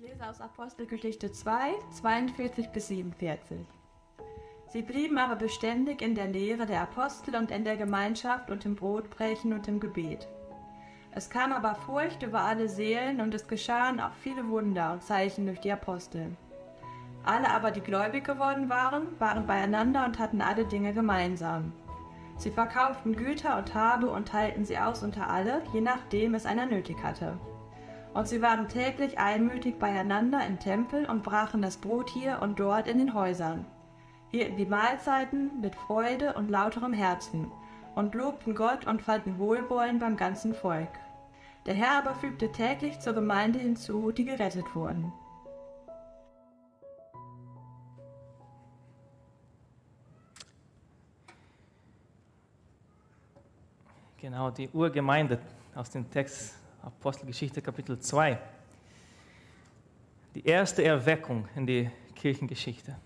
Ich lese aus Apostelgeschichte 2, 42 bis 47. Sie blieben aber beständig in der Lehre der Apostel und in der Gemeinschaft und im Brotbrechen und im Gebet. Es kam aber Furcht über alle Seelen und es geschahen auch viele Wunder und Zeichen durch die Apostel. Alle aber, die gläubig geworden waren, waren beieinander und hatten alle Dinge gemeinsam. Sie verkauften Güter und Habe und teilten sie aus unter alle, je nachdem es einer nötig hatte. Und sie waren täglich einmütig beieinander im Tempel und brachen das Brot hier und dort in den Häusern, hielten die Mahlzeiten mit Freude und lauterem Herzen und lobten Gott und fanden Wohlwollen beim ganzen Volk. Der Herr aber fügte täglich zur Gemeinde hinzu, die gerettet wurden. Genau, die Urgemeinde aus dem Text Apostelgeschichte Kapitel 2. Die erste Erweckung in die Kirchengeschichte.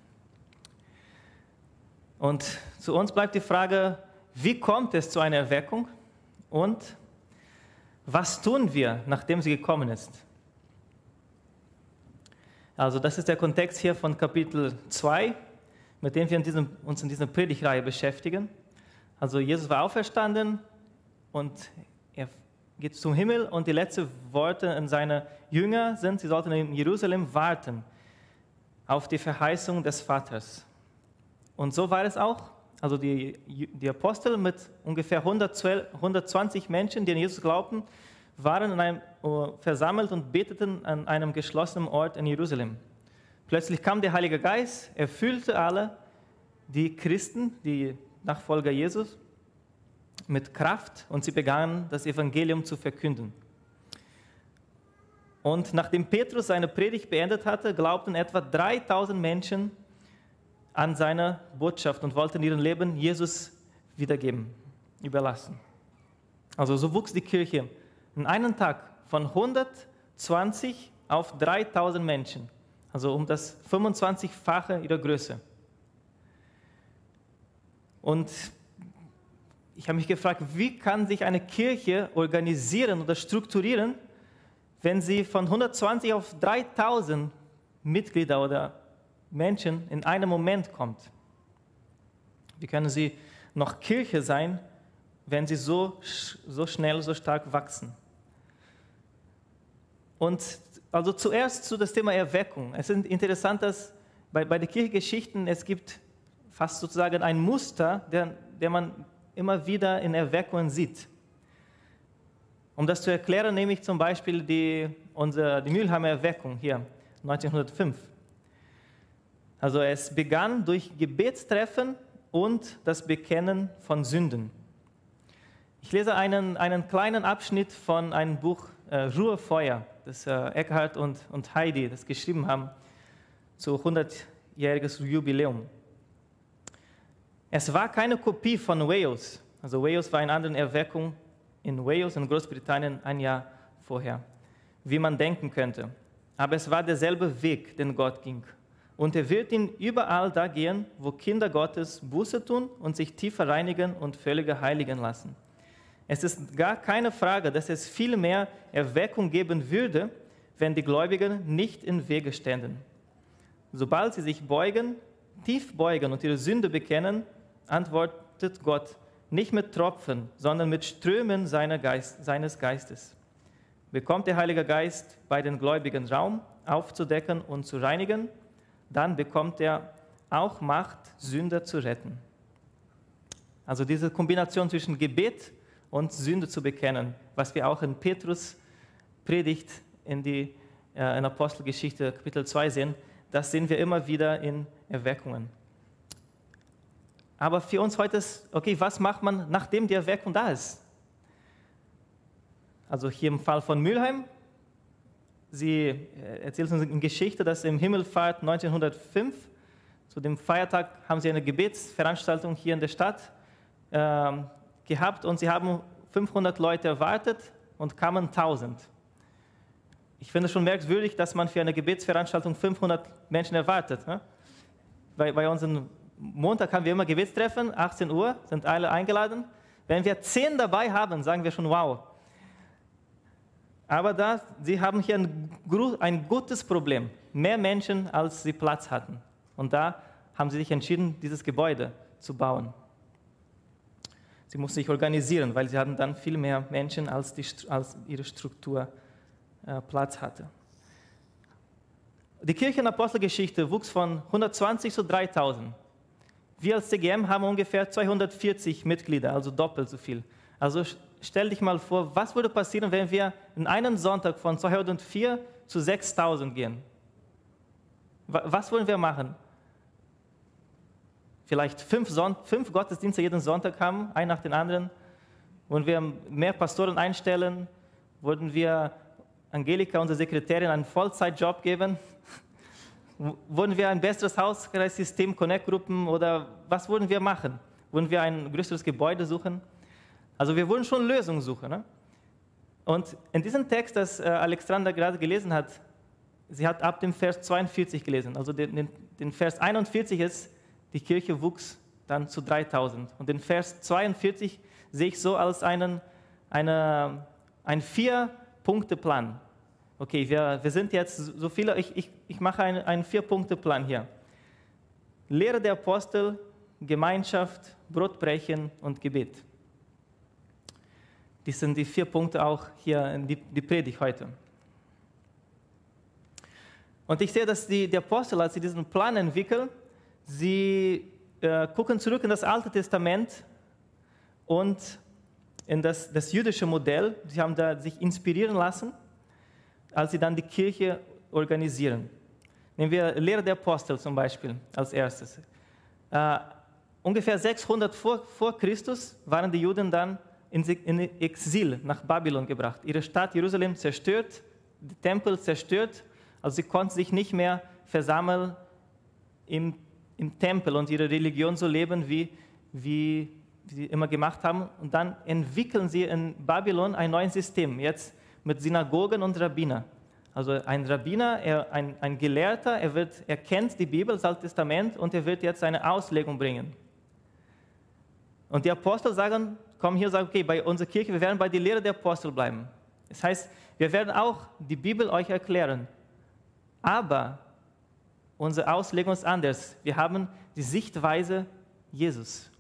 Und zu uns bleibt die Frage, wie kommt es zu einer Erweckung und was tun wir, nachdem sie gekommen ist? Also das ist der Kontext hier von Kapitel 2, mit dem wir in diesem, uns in dieser Predigreihe beschäftigen. Also Jesus war auferstanden, und geht zum Himmel und die letzten Worte an seine Jünger sind, sie sollten in Jerusalem warten auf die Verheißung des Vaters. Und so war es auch. Also die, die Apostel mit ungefähr 112, 120 Menschen, die an Jesus glaubten, waren in einem, uh, versammelt und beteten an einem geschlossenen Ort in Jerusalem. Plötzlich kam der Heilige Geist, erfüllte alle die Christen, die Nachfolger Jesus, mit Kraft und sie begannen das Evangelium zu verkünden. Und nachdem Petrus seine Predigt beendet hatte, glaubten etwa 3000 Menschen an seine Botschaft und wollten ihren Leben Jesus wiedergeben, überlassen. Also so wuchs die Kirche in einem Tag von 120 auf 3000 Menschen, also um das 25-fache ihrer Größe. Und ich habe mich gefragt, wie kann sich eine Kirche organisieren oder strukturieren, wenn sie von 120 auf 3000 Mitglieder oder Menschen in einem Moment kommt? Wie können sie noch Kirche sein, wenn sie so, so schnell, so stark wachsen? Und also zuerst zu das Thema Erweckung. Es ist interessant, dass bei, bei den Kirchengeschichten es gibt fast sozusagen ein Muster, der, der man immer wieder in Erweckungen sieht. Um das zu erklären, nehme ich zum Beispiel die, unsere, die Mülheimer Erweckung hier, 1905. Also es begann durch Gebetstreffen und das Bekennen von Sünden. Ich lese einen, einen kleinen Abschnitt von einem Buch äh, Ruhefeuer, das äh, Eckhard und, und Heidi das geschrieben haben zu 100-jähriges Jubiläum. Es war keine Kopie von Wales. Also Wales war eine andere Erweckung in Wales in Großbritannien ein Jahr vorher, wie man denken könnte. Aber es war derselbe Weg, den Gott ging. Und er wird ihn überall da gehen, wo Kinder Gottes Buße tun und sich tiefer reinigen und völliger heiligen lassen. Es ist gar keine Frage, dass es viel mehr Erweckung geben würde, wenn die Gläubigen nicht im Wege ständen. Sobald sie sich beugen, tief beugen und ihre Sünde bekennen, antwortet Gott nicht mit Tropfen, sondern mit Strömen Geist, seines Geistes. Bekommt der Heilige Geist bei den Gläubigen Raum, aufzudecken und zu reinigen, dann bekommt er auch Macht, Sünder zu retten. Also diese Kombination zwischen Gebet und Sünde zu bekennen, was wir auch in Petrus Predigt in, die, äh, in Apostelgeschichte Kapitel 2 sehen, das sehen wir immer wieder in Erweckungen. Aber für uns heute ist, okay, was macht man, nachdem die Erweckung da ist? Also hier im Fall von Mülheim, sie äh, erzählt uns eine Geschichte, dass im Himmelfahrt 1905, zu dem Feiertag, haben sie eine Gebetsveranstaltung hier in der Stadt äh, gehabt und sie haben 500 Leute erwartet und kamen 1000. Ich finde es schon merkwürdig, dass man für eine Gebetsveranstaltung 500 Menschen erwartet. Ne? Bei, bei unseren Montag haben wir immer Gebetstreffen, 18 Uhr, sind alle eingeladen. Wenn wir zehn dabei haben, sagen wir schon wow. Aber da, sie haben hier ein, ein gutes Problem. Mehr Menschen, als sie Platz hatten. Und da haben sie sich entschieden, dieses Gebäude zu bauen. Sie mussten sich organisieren, weil sie hatten dann viel mehr Menschen, als, die, als ihre Struktur äh, Platz hatte. Die Kirchenapostelgeschichte wuchs von 120 zu 3000. Wir als CGM haben ungefähr 240 Mitglieder, also doppelt so viel. Also stell dich mal vor, was würde passieren, wenn wir in einem Sonntag von 204 zu 6000 gehen? Was wollen wir machen? Vielleicht fünf, Son fünf Gottesdienste jeden Sonntag haben, ein nach dem anderen? Wollen wir mehr Pastoren einstellen? Würden wir Angelika, unsere Sekretärin, einen Vollzeitjob geben? Wollen wir ein besseres Hauskreissystem, Connect-Gruppen oder was wollen wir machen? Wollen wir ein größeres Gebäude suchen? Also wir wollen schon Lösungen suchen. Ne? Und in diesem Text, das äh, Alexander gerade gelesen hat, sie hat ab dem Vers 42 gelesen. Also den, den, den Vers 41 ist, die Kirche wuchs dann zu 3000. Und den Vers 42 sehe ich so als einen, eine, ein Vier-Punkte-Plan. Okay, wir, wir sind jetzt so viele, ich, ich, ich mache einen, einen Vier-Punkte-Plan hier. Lehre der Apostel, Gemeinschaft, Brotbrechen und Gebet. Das sind die vier Punkte auch hier in die, die Predigt heute. Und ich sehe, dass die, die Apostel, als sie diesen Plan entwickeln, sie äh, gucken zurück in das Alte Testament und in das, das jüdische Modell. Sie haben da sich inspirieren lassen, als sie dann die Kirche organisieren. Nehmen wir Lehre der Apostel zum Beispiel als erstes. Äh, ungefähr 600 vor, vor Christus waren die Juden dann in, Exil nach Babylon gebracht. Ihre Stadt Jerusalem zerstört, die Tempel zerstört, also sie konnten sich nicht mehr versammeln im, im Tempel und ihre Religion so leben, wie, wie sie immer gemacht haben. Und dann entwickeln sie in Babylon ein neues System, jetzt mit Synagogen und Rabbiner. Also ein Rabbiner, er, ein, ein Gelehrter, er, wird, er kennt die Bibel, das Alte Testament und er wird jetzt eine Auslegung bringen. Und die Apostel sagen, kommen hier und sagen, okay, bei unserer Kirche, wir werden bei der Lehre der Apostel bleiben. Das heißt, wir werden auch die Bibel euch erklären. Aber unsere Auslegung ist anders. Wir haben die Sichtweise Jesus.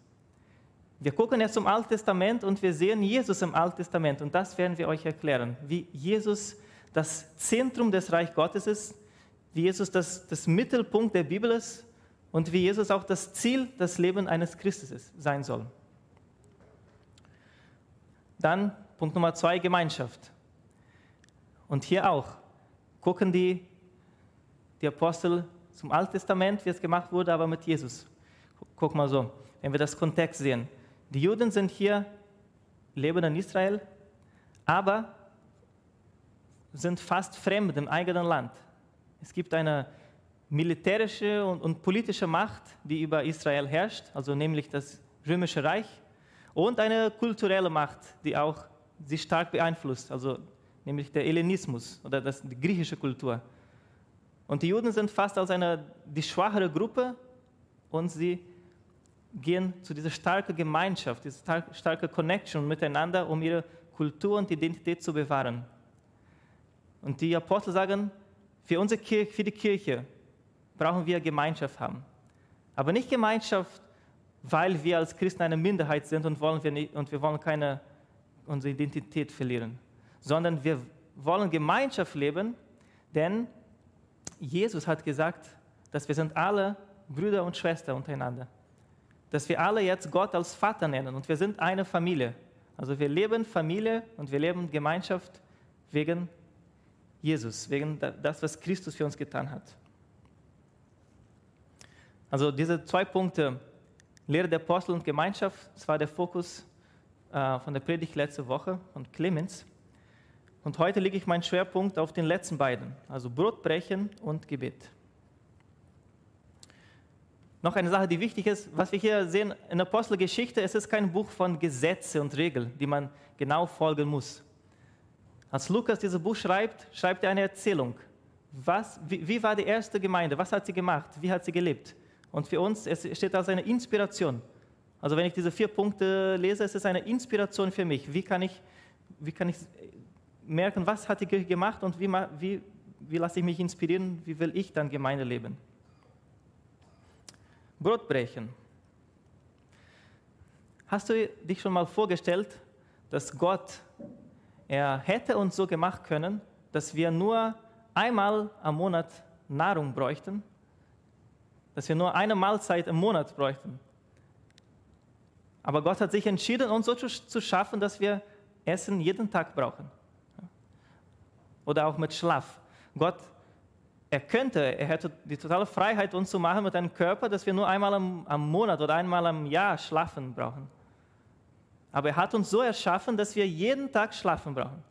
Wir gucken jetzt zum Alten Testament und wir sehen Jesus im Alten Testament und das werden wir euch erklären, wie Jesus das Zentrum des Reich Gottes ist, wie Jesus das, das Mittelpunkt der Bibel ist und wie Jesus auch das Ziel des Lebens eines Christus ist, sein soll. Dann Punkt Nummer zwei, Gemeinschaft. Und hier auch gucken die, die Apostel zum Alten Testament, wie es gemacht wurde, aber mit Jesus. Guck mal so, wenn wir das Kontext sehen. Die Juden sind hier, leben in Israel, aber sind fast fremd im eigenen Land. Es gibt eine militärische und, und politische Macht, die über Israel herrscht, also nämlich das römische Reich und eine kulturelle Macht, die auch sie stark beeinflusst, also nämlich der Hellenismus oder das, die griechische Kultur. Und die Juden sind fast als eine die schwachere Gruppe und sie gehen zu dieser starken Gemeinschaft, dieser starke Connection miteinander, um ihre Kultur und Identität zu bewahren. Und die Apostel sagen, für unsere Kirche, für die Kirche brauchen wir Gemeinschaft haben. Aber nicht Gemeinschaft weil wir als Christen eine Minderheit sind und, wollen wir, nicht, und wir wollen keine unsere Identität verlieren, sondern wir wollen Gemeinschaft leben, denn Jesus hat gesagt, dass wir sind alle Brüder und Schwestern untereinander. Dass wir alle jetzt Gott als Vater nennen und wir sind eine Familie. Also wir leben Familie und wir leben Gemeinschaft wegen Jesus, wegen das, was Christus für uns getan hat. Also diese zwei Punkte, Lehre der Apostel und Gemeinschaft, das war der Fokus äh, von der Predigt letzte Woche von Clemens. Und heute lege ich meinen Schwerpunkt auf den letzten beiden, also Brotbrechen und Gebet. Noch eine Sache, die wichtig ist, was wir hier sehen in der Apostelgeschichte, es ist kein Buch von Gesetze und Regeln, die man genau folgen muss. Als Lukas dieses Buch schreibt, schreibt er eine Erzählung. Was, wie, wie war die erste Gemeinde? Was hat sie gemacht? Wie hat sie gelebt? Und für uns es steht als eine Inspiration. Also wenn ich diese vier Punkte lese, es ist eine Inspiration für mich. Wie kann ich, wie kann ich merken, was hat die Kirche gemacht und wie, wie, wie lasse ich mich inspirieren, wie will ich dann Gemeinde leben. Brotbrechen. Hast du dich schon mal vorgestellt, dass Gott, er hätte uns so gemacht können, dass wir nur einmal am Monat Nahrung bräuchten? Dass wir nur eine Mahlzeit im Monat bräuchten? Aber Gott hat sich entschieden, uns so zu schaffen, dass wir Essen jeden Tag brauchen. Oder auch mit Schlaf. Gott, er könnte, er hätte die totale Freiheit, uns zu machen mit einem Körper, dass wir nur einmal am, am Monat oder einmal am Jahr schlafen brauchen. Aber er hat uns so erschaffen, dass wir jeden Tag schlafen brauchen.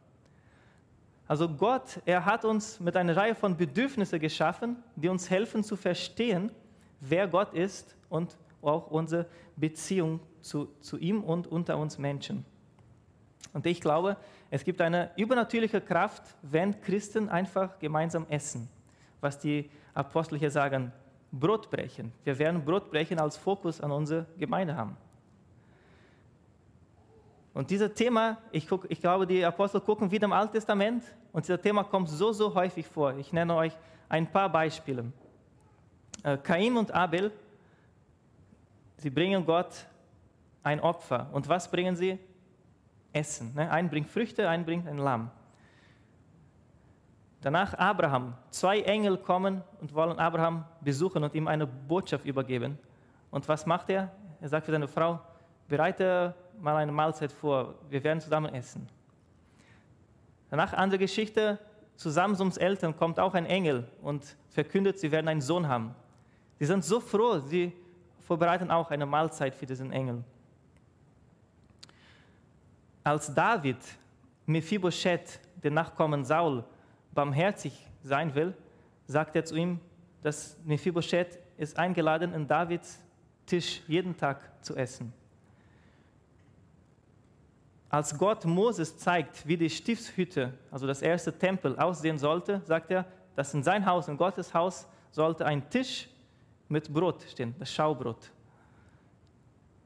Also Gott, er hat uns mit einer Reihe von Bedürfnissen geschaffen, die uns helfen zu verstehen, wer Gott ist und auch unsere Beziehung zu, zu ihm und unter uns Menschen. Und ich glaube, es gibt eine übernatürliche Kraft, wenn Christen einfach gemeinsam essen. Was die Apostel hier sagen, Brot brechen. Wir werden Brot brechen als Fokus an unsere Gemeinde haben. Und dieses Thema, ich, guck, ich glaube, die Apostel gucken wieder im Alten Testament und dieses Thema kommt so, so häufig vor. Ich nenne euch ein paar Beispiele. Äh, Kain und Abel, sie bringen Gott ein Opfer. Und was bringen sie? Essen. Ne? Ein bringt Früchte, ein bringt ein Lamm. Danach Abraham. Zwei Engel kommen und wollen Abraham besuchen und ihm eine Botschaft übergeben. Und was macht er? Er sagt für seine Frau, bereite mal eine Mahlzeit vor, wir werden zusammen essen. Danach andere Geschichte, zu Samsums Eltern kommt auch ein Engel und verkündet, sie werden einen Sohn haben. Sie sind so froh, sie vorbereiten auch eine Mahlzeit für diesen Engel als David Mephibosheth, den Nachkommen Saul, barmherzig sein will, sagt er zu ihm, dass Mephibosheth ist eingeladen, in Davids Tisch jeden Tag zu essen. Als Gott Moses zeigt, wie die Stiftshütte, also das erste Tempel, aussehen sollte, sagt er, dass in sein Haus, in Gottes Haus, sollte ein Tisch mit Brot stehen, das Schaubrot.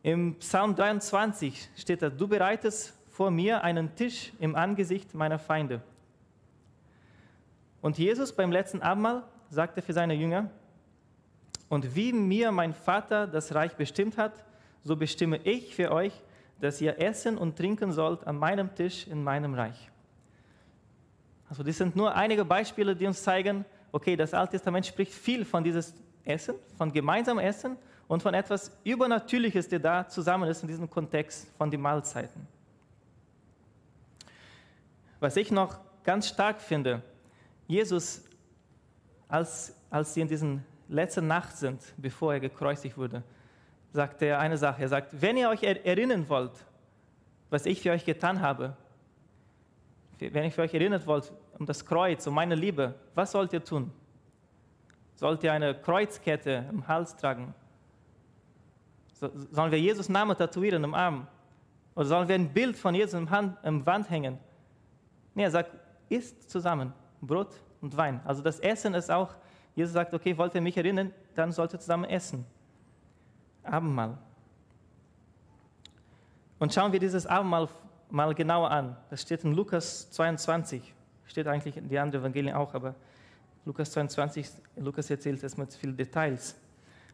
Im Psalm 23 steht da, du bereitest vor mir einen Tisch im Angesicht meiner Feinde. Und Jesus beim letzten Abendmahl sagte für seine Jünger, und wie mir mein Vater das Reich bestimmt hat, so bestimme ich für euch, dass ihr essen und trinken sollt an meinem Tisch in meinem Reich. Also das sind nur einige Beispiele, die uns zeigen, okay, das Alte Testament spricht viel von dieses Essen, von gemeinsamem Essen und von etwas Übernatürliches, der da zusammen ist in diesem Kontext von den Mahlzeiten. Was ich noch ganz stark finde, Jesus, als, als sie in diesen letzten Nacht sind, bevor er gekreuzigt wurde, sagt er eine Sache. Er sagt, wenn ihr euch erinnern wollt, was ich für euch getan habe, wenn ihr euch erinnern wollt um das Kreuz, um meine Liebe, was sollt ihr tun? Sollt ihr eine Kreuzkette im Hals tragen? Sollen wir Jesus Namen tätowieren im Arm? Oder sollen wir ein Bild von Jesus im, Hand, im Wand hängen? Nee, er sagt, isst zusammen Brot und Wein. Also das Essen ist auch, Jesus sagt, okay, wollt ihr mich erinnern, dann sollt ihr zusammen essen. Abendmahl. Und schauen wir dieses Abendmahl mal genauer an. Das steht in Lukas 22. Steht eigentlich in die anderen Evangelien auch, aber Lukas 22, Lukas erzählt es mit vielen Details.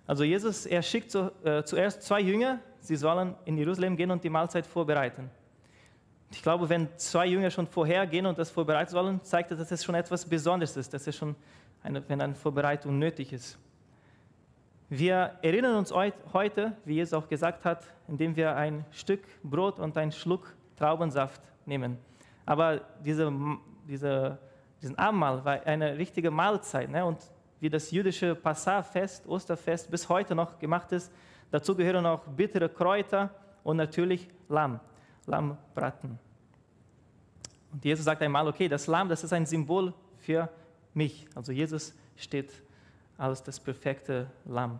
Also Jesus, er schickt zu, äh, zuerst zwei Jünger, sie sollen in Jerusalem gehen und die Mahlzeit vorbereiten. Ich glaube, wenn zwei Jünger schon vorhergehen und das vorbereiten sollen, zeigt das, dass es schon etwas Besonderes ist, dass es schon eine, wenn eine Vorbereitung nötig ist. Wir erinnern uns heute, wie Jesus auch gesagt hat, indem wir ein Stück Brot und einen Schluck Traubensaft nehmen. Aber diese, diese, diesen Abendmahl war eine richtige Mahlzeit. Ne? Und wie das jüdische Passafest, Osterfest bis heute noch gemacht ist, dazu gehören auch bittere Kräuter und natürlich Lamm. Lammbraten. Und Jesus sagt einmal, okay, das Lamm, das ist ein Symbol für mich. Also Jesus steht als das perfekte Lamm.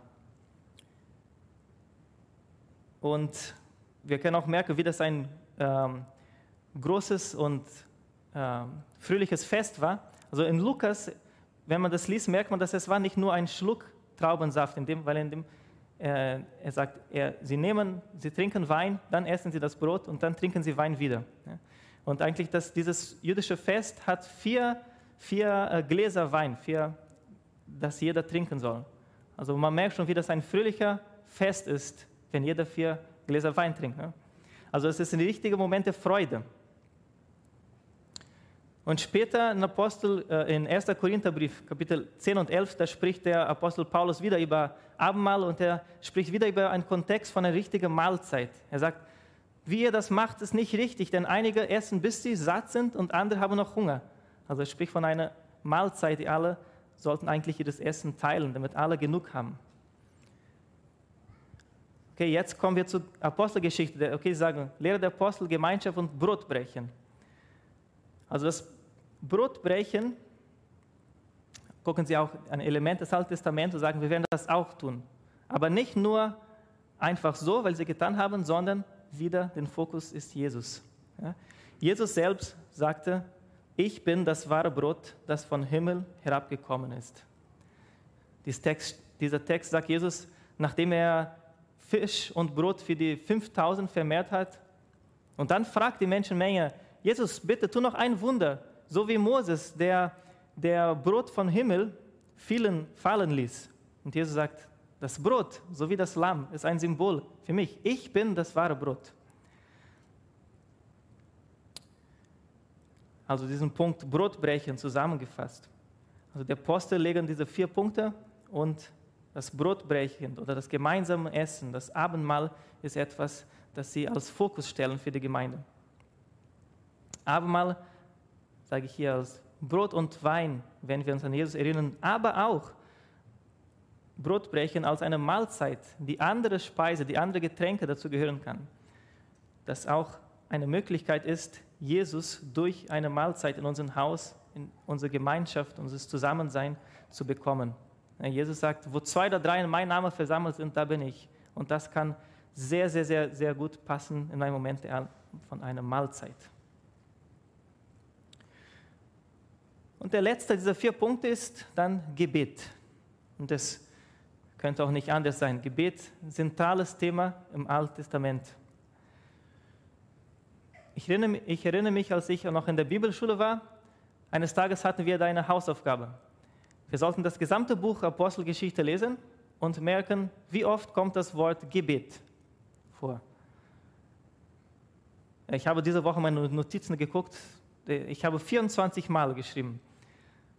Und wir können auch merken, wie das ein ähm, großes und ähm, fröhliches Fest war. Also in Lukas, wenn man das liest, merkt man, dass es war nicht nur ein Schluck Traubensaft, in dem, weil in dem er sagt, er, sie nehmen, sie trinken Wein, dann essen sie das Brot und dann trinken sie Wein wieder. Und eigentlich das, dieses jüdische Fest hat vier, vier äh, Gläser Wein, vier, das jeder trinken soll. Also man merkt schon, wie das ein fröhlicher Fest ist, wenn jeder vier Gläser Wein trinkt. Ne? Also es ist ein richtiger Moment der Freude. Und später in Apostel, äh, in 1. Korintherbrief, Kapitel 10 und 11, da spricht der Apostel Paulus wieder über Abendmahl und er spricht wieder über einen Kontext von einer richtigen Mahlzeit. Er sagt, wie ihr das macht, ist nicht richtig, denn einige essen, bis sie satt sind und andere haben noch Hunger. Also er spricht von einer Mahlzeit, die alle sollten eigentlich das Essen teilen, damit alle genug haben. Okay, jetzt kommen wir zur Apostelgeschichte. Okay, sagen, Lehre der Apostel, Gemeinschaft und Brotbrechen. Also das Brotbrechen, gucken Sie auch ein Element des Alten Testaments und sagen, wir werden das auch tun. Aber nicht nur einfach so, weil sie getan haben, sondern wieder den Fokus ist Jesus. Ja? Jesus selbst sagte, ich bin das wahre Brot, das von Himmel herabgekommen ist. Text, dieser Text sagt Jesus, nachdem er Fisch und Brot für die 5000 vermehrt hat. Und dann fragt die Menschenmenge, Jesus, bitte tu noch ein Wunder, so wie Moses, der, der Brot vom Himmel vielen fallen ließ. Und Jesus sagt, das Brot, so wie das Lamm, ist ein Symbol für mich. Ich bin das wahre Brot. Also diesen Punkt Brotbrechen zusammengefasst. Also der Apostel legen diese vier Punkte und das Brotbrechen oder das gemeinsame Essen, das Abendmahl ist etwas, das sie als Fokus stellen für die Gemeinde. Abendmahl sage ich hier als Brot und Wein, wenn wir uns an Jesus erinnern, aber auch Brotbrechen als eine Mahlzeit, die andere Speise, die andere Getränke dazu gehören kann. Das auch eine Möglichkeit ist, Jesus durch eine Mahlzeit in unserem Haus, in unsere Gemeinschaft, unser Zusammensein zu bekommen. Jesus sagt, wo zwei oder drei in meinem Namen versammelt sind, da bin ich. Und das kann sehr, sehr, sehr, sehr gut passen in einem Moment von einer Mahlzeit. Und der letzte dieser vier Punkte ist dann Gebet. Und das könnte auch nicht anders sein. Gebet zentrales Thema im Alten Testament. Ich erinnere, ich erinnere mich, als ich noch in der Bibelschule war, eines Tages hatten wir da eine Hausaufgabe. Wir sollten das gesamte Buch Apostelgeschichte lesen und merken, wie oft kommt das Wort Gebet vor. Ich habe diese Woche meine Notizen geguckt. Ich habe 24 Mal geschrieben.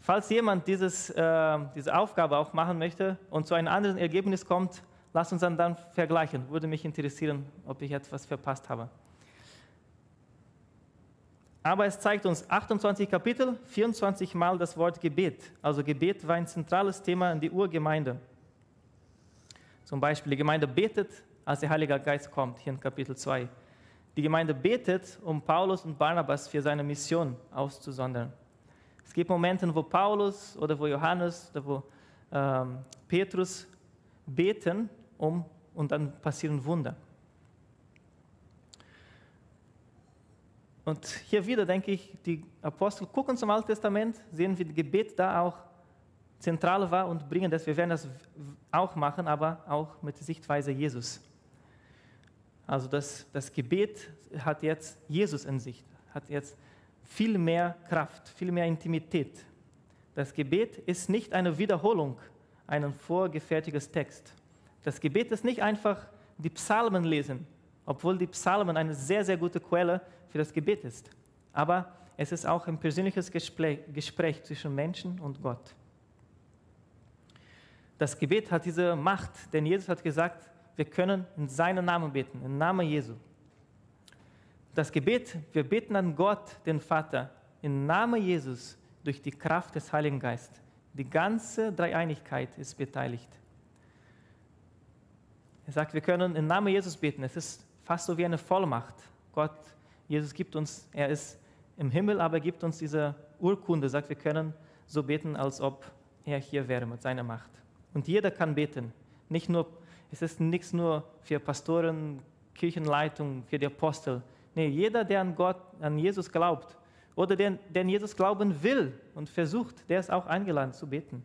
Falls jemand dieses, äh, diese Aufgabe auch machen möchte und zu einem anderen Ergebnis kommt, lass uns dann, dann vergleichen. Würde mich interessieren, ob ich etwas verpasst habe. Aber es zeigt uns 28 Kapitel, 24 Mal das Wort Gebet. Also Gebet war ein zentrales Thema in die Urgemeinde. Zum Beispiel, die Gemeinde betet, als der Heilige Geist kommt, hier in Kapitel 2. Die Gemeinde betet, um Paulus und Barnabas für seine Mission auszusondern. Es gibt Momente, wo Paulus oder wo Johannes oder wo ähm, Petrus beten um, und dann passieren Wunder. Und hier wieder denke ich, die Apostel gucken zum Alten Testament, sehen, wie das Gebet da auch zentral war und bringen das. Wir werden das auch machen, aber auch mit der Sichtweise Jesus. Also das, das Gebet hat jetzt Jesus in sich, hat jetzt viel mehr Kraft, viel mehr Intimität. Das Gebet ist nicht eine Wiederholung, ein vorgefertigtes Text. Das Gebet ist nicht einfach die Psalmen lesen, obwohl die Psalmen eine sehr, sehr gute Quelle für das Gebet ist. Aber es ist auch ein persönliches Gespräch, Gespräch zwischen Menschen und Gott. Das Gebet hat diese Macht, denn Jesus hat gesagt, wir können in seinen Namen beten, im Namen Jesu. Das Gebet, wir beten an Gott, den Vater, im Namen Jesus durch die Kraft des Heiligen Geistes. Die ganze Dreieinigkeit ist beteiligt. Er sagt, wir können im Namen Jesus beten. Es ist fast so wie eine Vollmacht. Gott, Jesus gibt uns, er ist im Himmel, aber er gibt uns diese Urkunde, sagt, wir können so beten, als ob er hier wäre mit seiner Macht. Und jeder kann beten. Nicht nur, es ist nichts nur für Pastoren, Kirchenleitung, für die Apostel. Nee, jeder, der an Gott, an Jesus glaubt oder der, an Jesus glauben will und versucht, der ist auch eingeladen zu beten.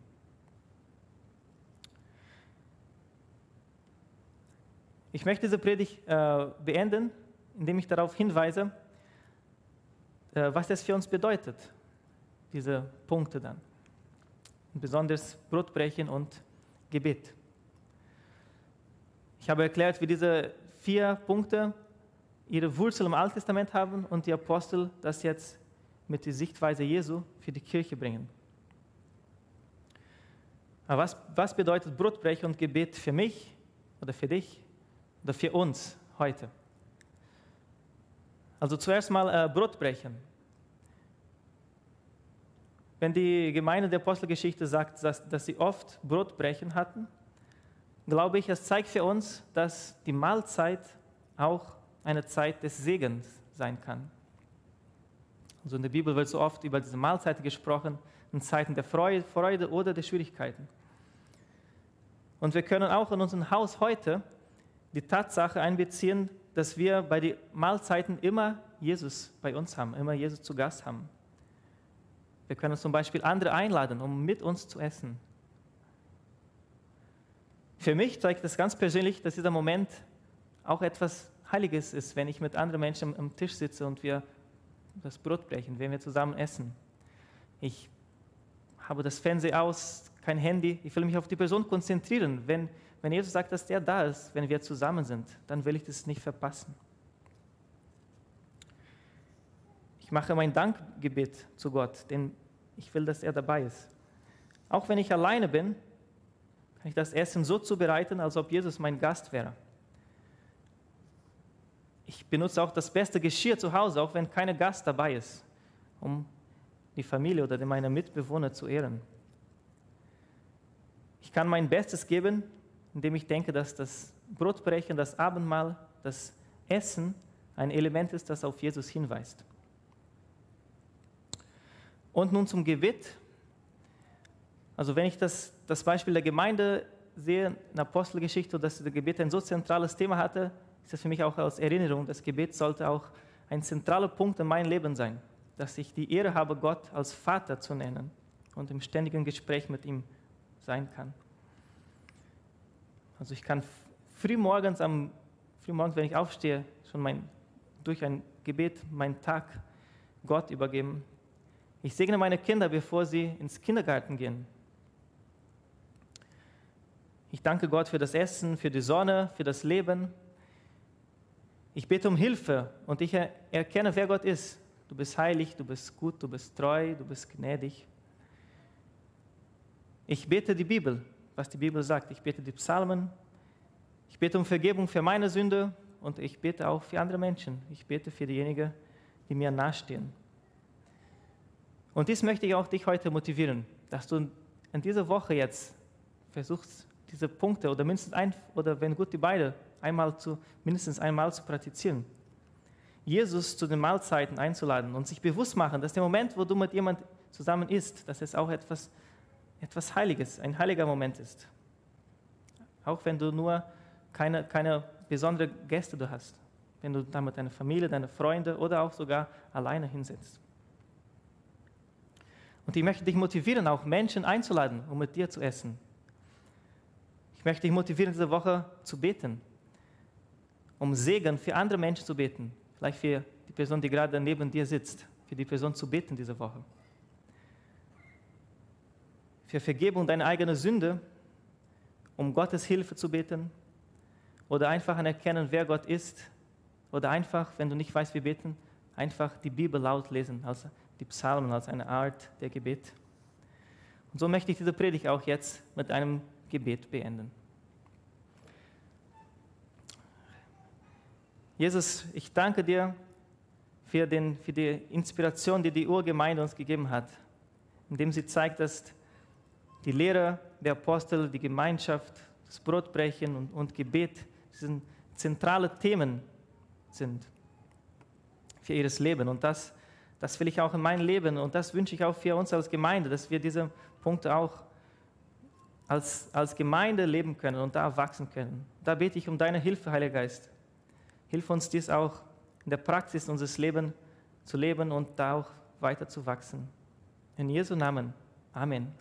Ich möchte diese Predigt äh, beenden, indem ich darauf hinweise, äh, was das für uns bedeutet, diese Punkte dann. Besonders Brotbrechen und Gebet. Ich habe erklärt, wie diese vier Punkte ihre Wurzel im Alten Testament haben und die Apostel das jetzt mit der Sichtweise Jesu für die Kirche bringen. Aber was, was bedeutet Brotbrechen und Gebet für mich oder für dich oder für uns heute? Also zuerst mal äh, Brotbrechen. Wenn die Gemeinde der Apostelgeschichte sagt, dass, dass sie oft Brotbrechen hatten, glaube ich, es zeigt für uns, dass die Mahlzeit auch eine Zeit des Segens sein kann. Also in der Bibel wird so oft über diese Mahlzeiten gesprochen, in Zeiten der Freude oder der Schwierigkeiten. Und wir können auch in unserem Haus heute die Tatsache einbeziehen, dass wir bei den Mahlzeiten immer Jesus bei uns haben, immer Jesus zu Gast haben. Wir können zum Beispiel andere einladen, um mit uns zu essen. Für mich zeigt das ganz persönlich, dass dieser Moment auch etwas Heiliges ist, wenn ich mit anderen Menschen am Tisch sitze und wir das Brot brechen, wenn wir zusammen essen. Ich habe das Fernsehen aus, kein Handy, ich will mich auf die Person konzentrieren. Wenn, wenn Jesus sagt, dass der da ist, wenn wir zusammen sind, dann will ich das nicht verpassen. Ich mache mein Dankgebet zu Gott, denn ich will, dass er dabei ist. Auch wenn ich alleine bin, kann ich das Essen so zubereiten, als ob Jesus mein Gast wäre. Ich benutze auch das beste Geschirr zu Hause, auch wenn kein Gast dabei ist, um die Familie oder meine Mitbewohner zu ehren. Ich kann mein Bestes geben, indem ich denke, dass das Brotbrechen, das Abendmahl, das Essen ein Element ist, das auf Jesus hinweist. Und nun zum Gebet. Also wenn ich das, das Beispiel der Gemeinde sehe, in Apostelgeschichte, dass das Gebet ein so zentrales Thema hatte, ist das für mich auch als Erinnerung, das Gebet sollte auch ein zentraler Punkt in meinem Leben sein, dass ich die Ehre habe, Gott als Vater zu nennen und im ständigen Gespräch mit ihm sein kann. Also ich kann frühmorgens, am, frühmorgens wenn ich aufstehe, schon mein, durch ein Gebet meinen Tag Gott übergeben. Ich segne meine Kinder, bevor sie ins Kindergarten gehen. Ich danke Gott für das Essen, für die Sonne, für das Leben. Ich bete um Hilfe und ich erkenne, wer Gott ist. Du bist heilig, du bist gut, du bist treu, du bist gnädig. Ich bete die Bibel, was die Bibel sagt. Ich bete die Psalmen. Ich bete um Vergebung für meine Sünde und ich bete auch für andere Menschen. Ich bete für diejenigen, die mir nahestehen. Und dies möchte ich auch dich heute motivieren, dass du in dieser Woche jetzt versuchst, diese Punkte oder mindestens ein oder wenn gut die beide einmal zu, mindestens einmal zu praktizieren. Jesus zu den Mahlzeiten einzuladen und sich bewusst machen, dass der Moment, wo du mit jemand zusammen isst, dass es auch etwas, etwas Heiliges, ein heiliger Moment ist. Auch wenn du nur keine, keine besondere Gäste du hast. Wenn du da mit deiner Familie, deinen Freunden oder auch sogar alleine hinsetzt. Und ich möchte dich motivieren, auch Menschen einzuladen, um mit dir zu essen. Ich möchte dich motivieren, diese Woche zu beten um Segen für andere Menschen zu beten. Vielleicht für die Person, die gerade neben dir sitzt, für die Person zu beten diese Woche. Für Vergebung deiner eigenen Sünde, um Gottes Hilfe zu beten. Oder einfach anerkennen, wer Gott ist. Oder einfach, wenn du nicht weißt, wie beten, einfach die Bibel laut lesen, also die Psalmen als eine Art der Gebet. Und so möchte ich diese Predigt auch jetzt mit einem Gebet beenden. Jesus, ich danke dir für, den, für die Inspiration, die die Urgemeinde uns gegeben hat, indem sie zeigt, dass die Lehre der Apostel, die Gemeinschaft, das Brotbrechen und, und Gebet sind zentrale Themen sind für ihr Leben. Und das, das will ich auch in meinem Leben und das wünsche ich auch für uns als Gemeinde, dass wir diese Punkte auch als, als Gemeinde leben können und da wachsen können. Da bete ich um deine Hilfe, Heiliger Geist Hilf uns dies auch in der Praxis unseres Lebens zu leben und da auch weiter zu wachsen. In Jesu Namen. Amen.